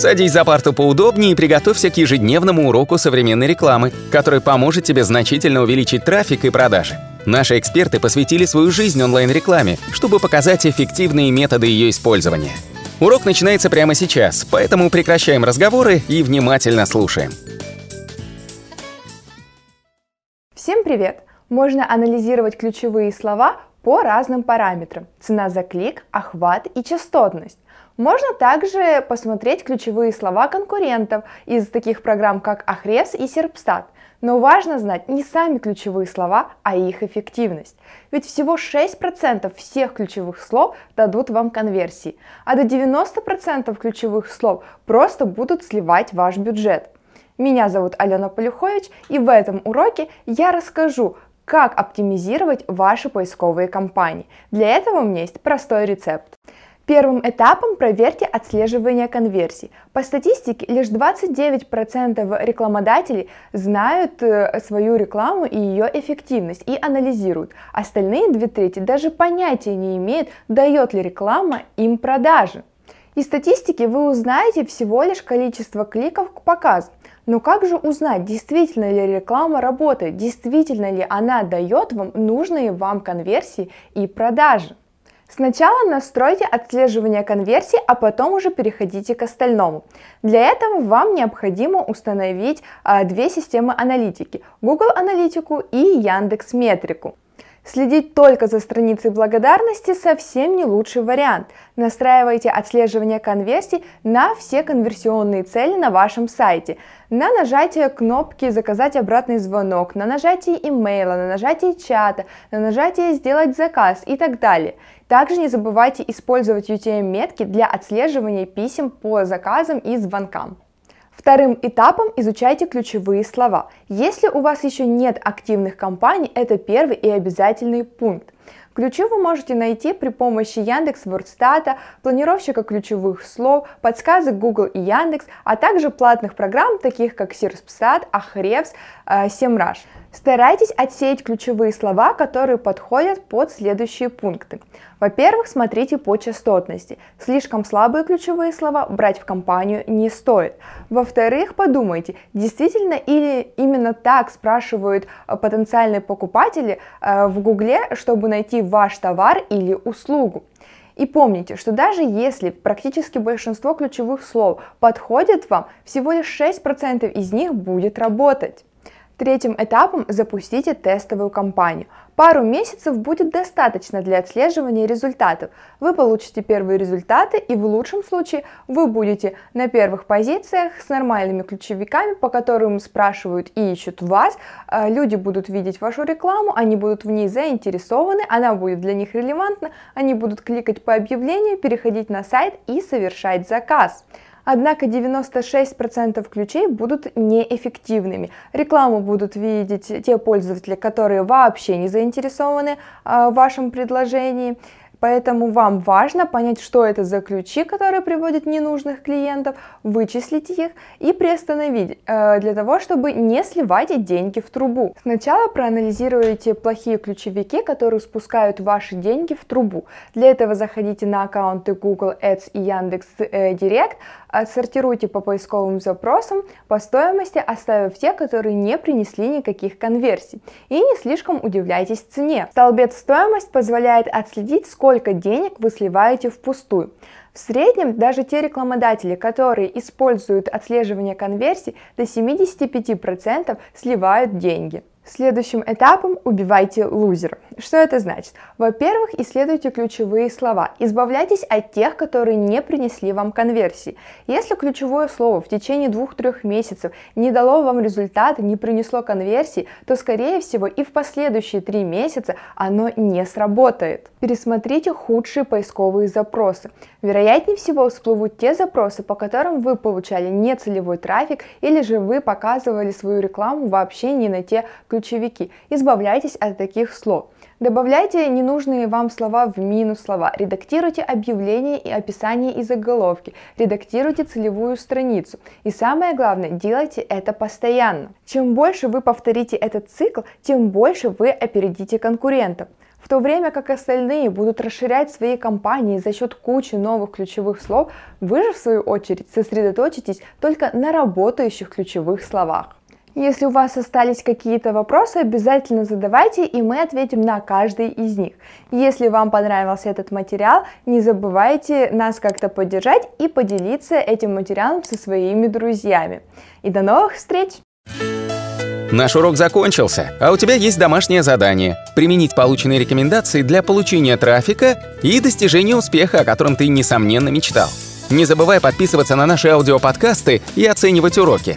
Садись за парту поудобнее и приготовься к ежедневному уроку современной рекламы, который поможет тебе значительно увеличить трафик и продажи. Наши эксперты посвятили свою жизнь онлайн-рекламе, чтобы показать эффективные методы ее использования. Урок начинается прямо сейчас, поэтому прекращаем разговоры и внимательно слушаем. Всем привет! Можно анализировать ключевые слова по разным параметрам – цена за клик, охват и частотность. Можно также посмотреть ключевые слова конкурентов из таких программ, как Ahrefs и Serpstat. Но важно знать не сами ключевые слова, а их эффективность. Ведь всего 6% всех ключевых слов дадут вам конверсии, а до 90% ключевых слов просто будут сливать ваш бюджет. Меня зовут Алена Полюхович, и в этом уроке я расскажу, как оптимизировать ваши поисковые кампании. Для этого у меня есть простой рецепт. Первым этапом проверьте отслеживание конверсий. По статистике, лишь 29% рекламодателей знают э, свою рекламу и ее эффективность и анализируют. Остальные две трети даже понятия не имеют, дает ли реклама им продажи. Из статистики вы узнаете всего лишь количество кликов к показу. Но как же узнать, действительно ли реклама работает, действительно ли она дает вам нужные вам конверсии и продажи? Сначала настройте отслеживание конверсий, а потом уже переходите к остальному. Для этого вам необходимо установить а, две системы аналитики – Google Аналитику и Яндекс Метрику. Следить только за страницей благодарности совсем не лучший вариант. Настраивайте отслеживание конверсий на все конверсионные цели на вашем сайте. На нажатие кнопки «Заказать обратный звонок», на нажатие имейла, на нажатие чата, на нажатие «Сделать заказ» и так далее. Также не забывайте использовать UTM-метки для отслеживания писем по заказам и звонкам. Вторым этапом изучайте ключевые слова. Если у вас еще нет активных компаний, это первый и обязательный пункт. Ключи вы можете найти при помощи Яндекс Вордстата, планировщика ключевых слов, подсказок Google и Яндекс, а также платных программ, таких как Сирспсат, Ahrefs, Semrush. Старайтесь отсеять ключевые слова, которые подходят под следующие пункты. Во-первых, смотрите по частотности. Слишком слабые ключевые слова брать в компанию не стоит. Во-вторых, подумайте, действительно или именно так спрашивают э, потенциальные покупатели э, в Гугле, чтобы найти ваш товар или услугу. И помните, что даже если практически большинство ключевых слов подходит вам, всего лишь 6% из них будет работать. Третьим этапом запустите тестовую кампанию. Пару месяцев будет достаточно для отслеживания результатов. Вы получите первые результаты и в лучшем случае вы будете на первых позициях с нормальными ключевиками, по которым спрашивают и ищут вас. А, люди будут видеть вашу рекламу, они будут в ней заинтересованы, она будет для них релевантна, они будут кликать по объявлению, переходить на сайт и совершать заказ. Однако 96% ключей будут неэффективными. Рекламу будут видеть те пользователи, которые вообще не заинтересованы а, в вашем предложении. Поэтому вам важно понять, что это за ключи, которые приводят ненужных клиентов, вычислить их и приостановить, э, для того, чтобы не сливать деньги в трубу. Сначала проанализируйте плохие ключевики, которые спускают ваши деньги в трубу. Для этого заходите на аккаунты Google Ads и Яндекс э, Директ, отсортируйте по поисковым запросам по стоимости, оставив те, которые не принесли никаких конверсий. И не слишком удивляйтесь цене. Столбец стоимость позволяет отследить, сколько денег вы сливаете впустую. В среднем даже те рекламодатели, которые используют отслеживание конверсий, до 75% сливают деньги. Следующим этапом убивайте лузера. Что это значит? Во-первых, исследуйте ключевые слова. Избавляйтесь от тех, которые не принесли вам конверсии. Если ключевое слово в течение двух-трех месяцев не дало вам результата, не принесло конверсии, то скорее всего и в последующие три месяца оно не сработает. Пересмотрите худшие поисковые запросы. Вероятнее всего всплывут те запросы, по которым вы получали нецелевой трафик или же вы показывали свою рекламу вообще не на те ключевики. Избавляйтесь от таких слов. Добавляйте ненужные вам слова в минус слова. Редактируйте объявления и описание и заголовки. Редактируйте целевую страницу. И самое главное, делайте это постоянно. Чем больше вы повторите этот цикл, тем больше вы опередите конкурентов. В то время как остальные будут расширять свои компании за счет кучи новых ключевых слов, вы же в свою очередь сосредоточитесь только на работающих ключевых словах. Если у вас остались какие-то вопросы, обязательно задавайте, и мы ответим на каждый из них. Если вам понравился этот материал, не забывайте нас как-то поддержать и поделиться этим материалом со своими друзьями. И до новых встреч! Наш урок закончился, а у тебя есть домашнее задание – применить полученные рекомендации для получения трафика и достижения успеха, о котором ты, несомненно, мечтал. Не забывай подписываться на наши аудиоподкасты и оценивать уроки.